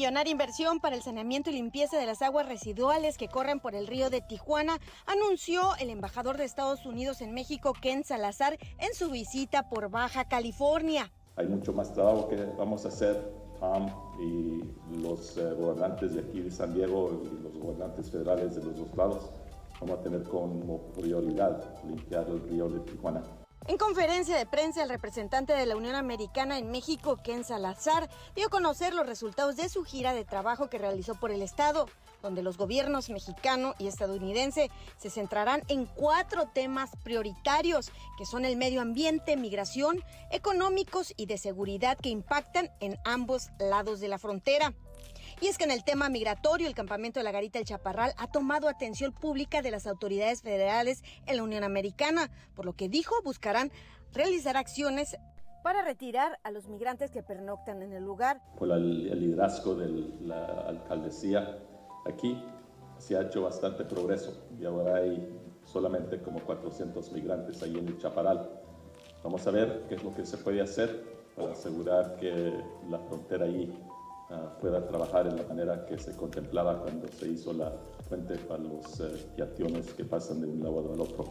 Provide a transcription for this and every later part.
millonaria inversión para el saneamiento y limpieza de las aguas residuales que corren por el río de Tijuana, anunció el embajador de Estados Unidos en México, Ken Salazar, en su visita por Baja California. Hay mucho más trabajo que vamos a hacer, Tom y los eh, gobernantes de aquí de San Diego y los gobernantes federales de los dos lados. Vamos a tener como prioridad limpiar el río de Tijuana. En conferencia de prensa, el representante de la Unión Americana en México, Ken Salazar, dio a conocer los resultados de su gira de trabajo que realizó por el Estado, donde los gobiernos mexicano y estadounidense se centrarán en cuatro temas prioritarios, que son el medio ambiente, migración, económicos y de seguridad que impactan en ambos lados de la frontera. Y es que en el tema migratorio, el campamento de la Garita El Chaparral ha tomado atención pública de las autoridades federales en la Unión Americana, por lo que dijo buscarán realizar acciones para retirar a los migrantes que pernoctan en el lugar. Con el liderazgo de la alcaldesía aquí se ha hecho bastante progreso y ahora hay solamente como 400 migrantes ahí en el Chaparral. Vamos a ver qué es lo que se puede hacer para asegurar que la frontera ahí Ah, pueda trabajar en la manera que se contemplaba cuando se hizo la fuente para los eh, que pasan de un lado al otro.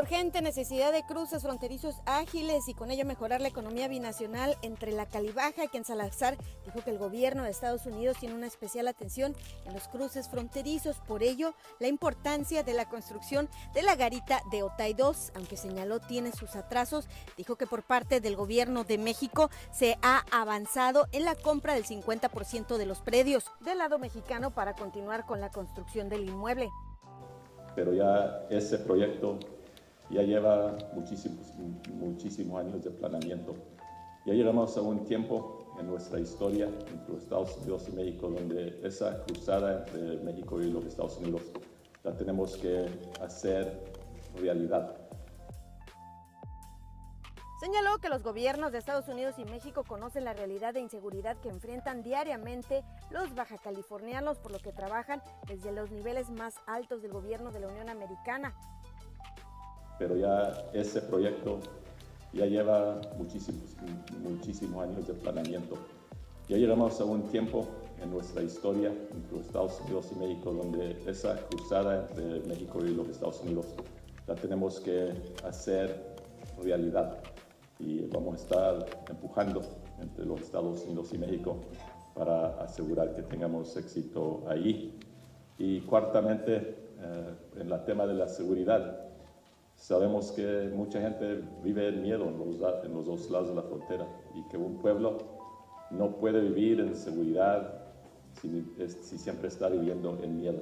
Urgente necesidad de cruces fronterizos ágiles y con ello mejorar la economía binacional entre la Calibaja y en Salazar dijo que el gobierno de Estados Unidos tiene una especial atención en los cruces fronterizos, por ello la importancia de la construcción de la garita de Otay 2, aunque señaló tiene sus atrasos, dijo que por parte del gobierno de México se ha avanzado en la compra del 50% de los predios del lado mexicano para continuar con la construcción del inmueble. Pero ya ese proyecto ya lleva muchísimos, muchísimos años de planeamiento. Ya llegamos a un tiempo en nuestra historia entre Estados Unidos y México donde esa cruzada entre México y los Estados Unidos la tenemos que hacer realidad. Señaló que los gobiernos de Estados Unidos y México conocen la realidad de inseguridad que enfrentan diariamente los bajacalifornianos, por lo que trabajan desde los niveles más altos del gobierno de la Unión Americana pero ya ese proyecto ya lleva muchísimos, muchísimos años de planeamiento. Ya llegamos a un tiempo en nuestra historia entre Estados Unidos y México donde esa cruzada entre México y los Estados Unidos la tenemos que hacer realidad y vamos a estar empujando entre los Estados Unidos y México para asegurar que tengamos éxito ahí. Y cuartamente, eh, en el tema de la seguridad, Sabemos que mucha gente vive en miedo en los, en los dos lados de la frontera y que un pueblo no puede vivir en seguridad si, si, siempre está viviendo en miedo.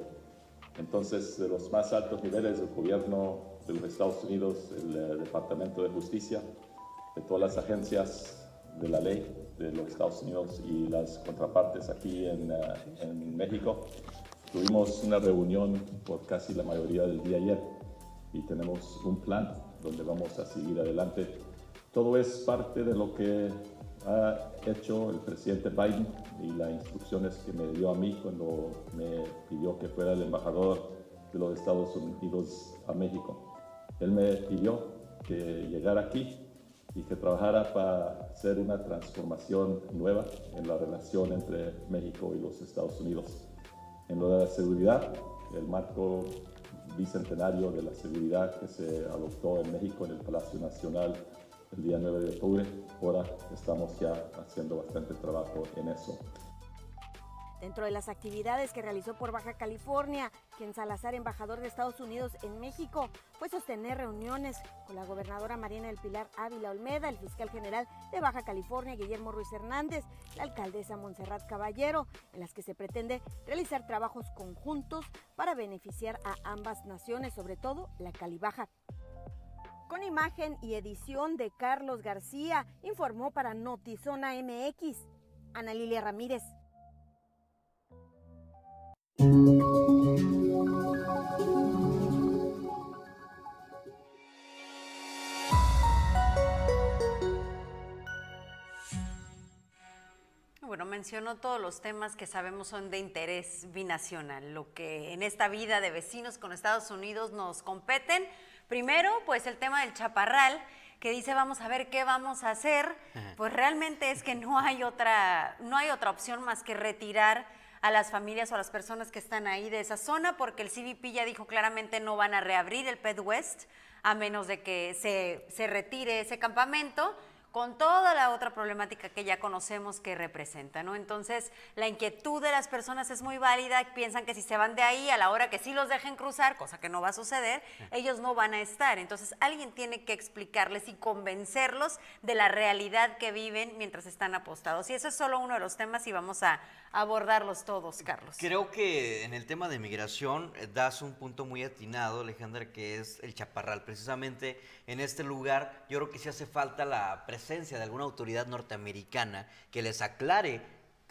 Entonces, de los más altos niveles del gobierno de los Estados Unidos, el, eh, Departamento de Justicia, de todas las agencias de la ley de los Estados Unidos y las contrapartes aquí en, eh, en México, tuvimos una reunión por casi la mayoría del día ayer y tenemos un plan donde vamos a seguir adelante. Todo es parte de lo que ha hecho el presidente Biden y las instrucciones que me dio a mí cuando me pidió que fuera el embajador de los Estados Unidos a México. Él me pidió que llegara aquí y que trabajara para hacer una transformación nueva en la relación entre México y los Estados Unidos. En lo de la seguridad, el marco bicentenario de la seguridad que se adoptó en México en el Palacio Nacional el día 9 de octubre. Ahora estamos ya haciendo bastante trabajo en eso. Dentro de las actividades que realizó por Baja California, quien Salazar, embajador de Estados Unidos en México, fue sostener reuniones con la gobernadora Marina del Pilar Ávila Olmeda, el fiscal general de Baja California, Guillermo Ruiz Hernández, la alcaldesa Montserrat Caballero, en las que se pretende realizar trabajos conjuntos para beneficiar a ambas naciones, sobre todo la Calibaja. Con imagen y edición de Carlos García, informó para Notizona MX, Ana Lilia Ramírez. Bueno, mencionó todos los temas que sabemos son de interés binacional, lo que en esta vida de vecinos con Estados Unidos nos competen. Primero, pues el tema del chaparral, que dice vamos a ver qué vamos a hacer, pues realmente es que no hay otra, no hay otra opción más que retirar a las familias o a las personas que están ahí de esa zona, porque el CBP ya dijo claramente no van a reabrir el Ped West a menos de que se, se retire ese campamento con toda la otra problemática que ya conocemos que representa, ¿no? Entonces, la inquietud de las personas es muy válida, piensan que si se van de ahí a la hora que sí los dejen cruzar, cosa que no va a suceder, ellos no van a estar. Entonces, alguien tiene que explicarles y convencerlos de la realidad que viven mientras están apostados. Y eso es solo uno de los temas y vamos a abordarlos todos, Carlos. Creo que en el tema de migración eh, das un punto muy atinado, Alejandra, que es el chaparral. Precisamente en este lugar yo creo que sí hace falta la presencia de alguna autoridad norteamericana que les aclare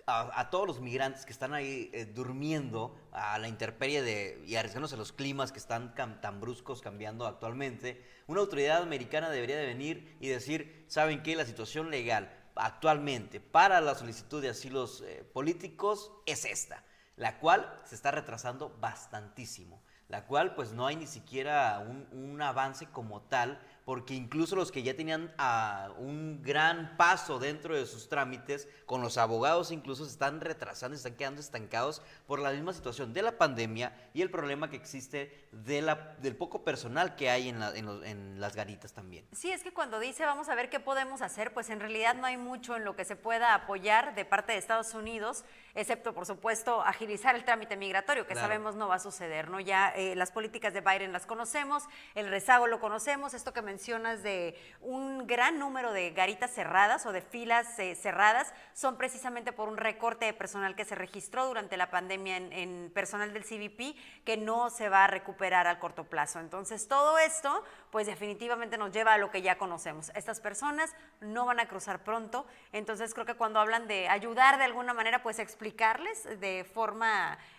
a, todos los migrantes que están ahí eh, durmiendo a la intemperie de, y arriesgándose a los climas que están tan bruscos cambiando actualmente, una autoridad americana debería de venir y decir, ¿saben qué? La situación legal actualmente para la solicitud de asilos eh, políticos es esta, la cual se está retrasando bastantísimo, la cual pues no hay ni siquiera un, un avance como tal porque incluso los que ya tenían ah, un gran paso dentro de sus trámites, con los abogados incluso se están retrasando, están quedando estancados por la misma situación de la pandemia y el problema que existe de la, del poco personal que hay en, en, las garitas también. Sí, es que cuando dice vamos a ver qué podemos hacer, pues en realidad no hay mucho en lo que se pueda apoyar de parte de Estados Unidos, excepto por supuesto agilizar el trámite migratorio, que sabemos no va a suceder, ¿no? Ya eh, las políticas de Biden las conocemos, el rezago lo conocemos, esto que mencionas de un gran número de garitas cerradas o de filas eh, cerradas son precisamente por un recorte de personal que se registró durante la pandemia en, personal del CBP que no se va a recuperar al corto plazo. Entonces todo esto pues definitivamente nos lleva a lo que ya conocemos. Estas personas no van a cruzar pronto, entonces creo que cuando hablan de ayudar de alguna manera pues explicarles de forma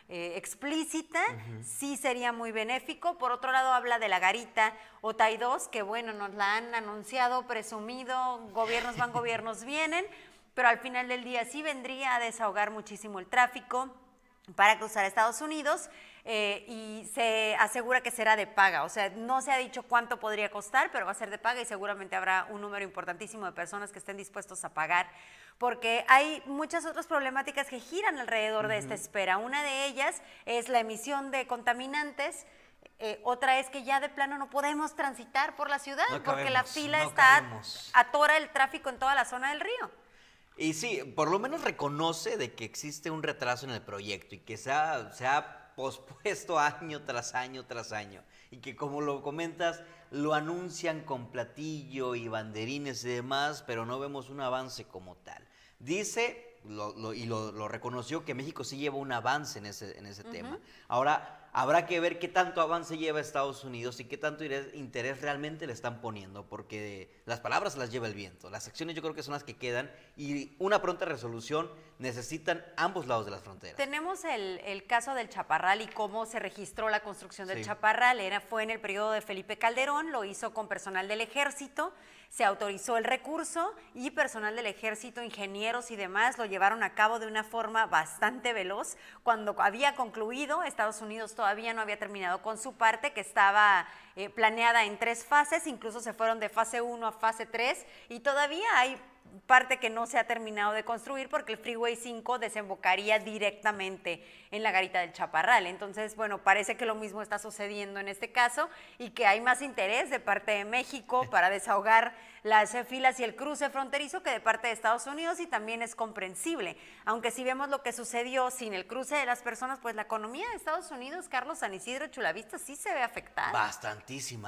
eh, explícita, sí sería muy benéfico. Por otro lado, habla de la garita o 2, que bueno, nos la han anunciado, presumido, gobiernos van, gobiernos vienen, pero al final del día sí vendría a desahogar muchísimo el tráfico para cruzar a Estados Unidos. Eh, y se asegura que será de paga. O sea, no se ha dicho cuánto podría costar, pero va a ser de paga y seguramente habrá un número importantísimo de personas que estén dispuestos a pagar porque hay muchas otras problemáticas que giran alrededor de esta espera. Una de ellas es la emisión de contaminantes. Eh, otra es que ya de plano no podemos transitar por la ciudad porque la fila está atora el tráfico en toda la zona del río. Y sí, por lo menos reconoce de que existe un retraso en el proyecto y que se ha, se ha pospuesto año tras año tras año. Y que como lo comentas, lo anuncian con platillo y banderines y demás, pero no vemos un avance como tal. Dice, y lo, reconoció, que México sí lleva un avance en ese, en ese tema. Ahora, habrá que ver qué tanto avance lleva Estados Unidos y qué tanto interés realmente le están poniendo, porque las palabras las lleva el viento. Las acciones yo creo que son las que quedan y una pronta resolución necesitan ambos lados de las fronteras. Tenemos el, caso del Chaparral y cómo se registró la construcción del Chaparral. Era, fue en el periodo de Felipe Calderón, lo hizo con personal del ejército se autorizó el recurso y personal del ejército, ingenieros y demás lo llevaron a cabo de una forma bastante veloz. Cuando había concluido, Estados Unidos todavía no había terminado con su parte, que estaba eh, planeada en tres fases, incluso se fueron de fase 1 a fase 3 y todavía hay parte que no se ha terminado de construir porque el Freeway 5 desembocaría directamente en la garita del Chaparral. Entonces, bueno, parece que lo mismo está sucediendo en este caso y que hay más interés de parte de México para desahogar las filas y el cruce fronterizo que de parte de Estados Unidos y también es comprensible. Aunque si vemos lo que sucedió sin el cruce de las personas, pues la economía de Estados Unidos, Carlos San Isidro Chulavista, sí se ve afectada.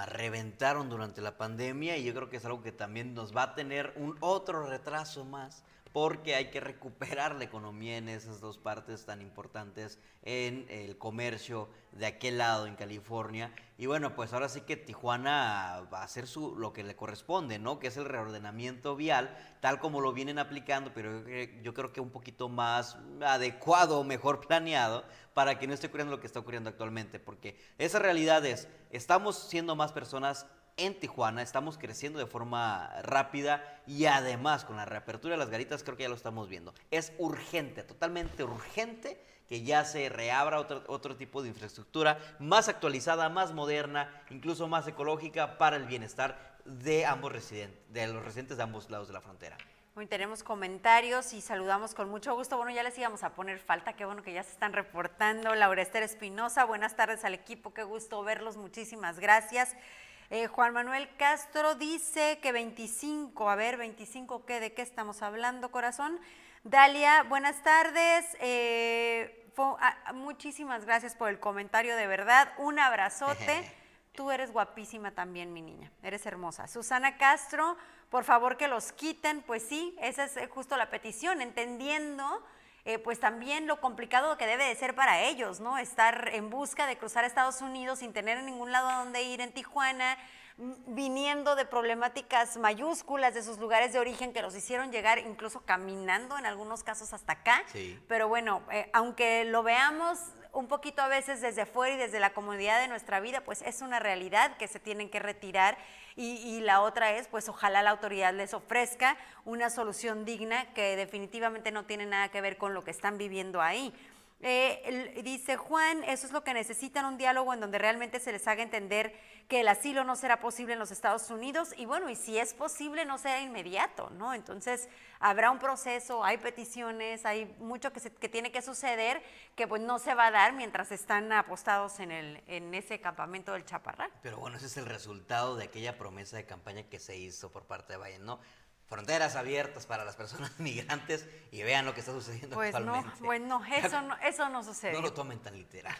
Reventaron durante la pandemia y yo creo que es algo que también nos va a tener un otro retraso más porque hay que recuperar la economía en esas dos partes tan importantes en el comercio de aquel lado en California. Y bueno, pues ahora sí que Tijuana va a hacer su, lo que le corresponde, ¿no? Que es el reordenamiento vial, tal como lo vienen aplicando, pero yo, creo que un poquito más adecuado, mejor planeado, para que no esté ocurriendo lo que está ocurriendo actualmente. Porque esa realidad es, estamos siendo más personas en Tijuana, estamos creciendo de forma rápida y además con la reapertura de las garitas creo que ya lo estamos viendo. Es urgente, totalmente urgente que ya se reabra otro, otro tipo de infraestructura más actualizada, más moderna, incluso más ecológica para el bienestar de ambos residentes, de los residentes de ambos lados de la frontera. Hoy tenemos comentarios y saludamos con mucho gusto. Bueno, ya les íbamos a poner falta, qué bueno que ya se están reportando. Laura Esther Espinosa, buenas tardes al equipo, qué gusto verlos, muchísimas gracias. Eh, Juan Manuel Castro dice que 25, a ver, 25, ¿qué? ¿De qué estamos hablando, corazón? Dalia, buenas tardes. Eh, ah, muchísimas gracias por el comentario, de verdad. Un abrazote. Tú eres guapísima también, mi niña. Eres hermosa. Susana Castro, por favor que los quiten. Pues sí, esa es eh, justo la petición, entendiendo eh, pues también lo complicado que debe de ser para ellos, ¿no? Estar en busca de cruzar Estados Unidos sin tener ningún lado a donde ir en Tijuana, viniendo de problemáticas mayúsculas de sus lugares de origen que los hicieron llegar incluso caminando en algunos casos hasta acá. Pero bueno, eh, aunque lo veamos un poquito a veces desde fuera y desde la comodidad de nuestra vida, pues es una realidad que se tienen que retirar y, la otra es, pues ojalá la autoridad les ofrezca una solución digna que definitivamente no tiene nada que ver con lo que están viviendo ahí. Eh, dice Juan, eso es lo que necesitan, un diálogo en donde realmente se les haga entender que el asilo no será posible en los Estados Unidos y bueno, y si es posible no será inmediato, ¿no? Entonces habrá un proceso, hay peticiones, hay mucho que, que tiene que suceder que pues no se va a dar mientras están apostados en, el, en ese campamento del Chaparral. Pero bueno, ese es el resultado de aquella promesa de campaña que se hizo por parte de Biden, ¿no? Fronteras abiertas para las personas migrantes y vean lo que está sucediendo pues actualmente. No, bueno, eso no, eso no sucede. No lo tomen tan literal.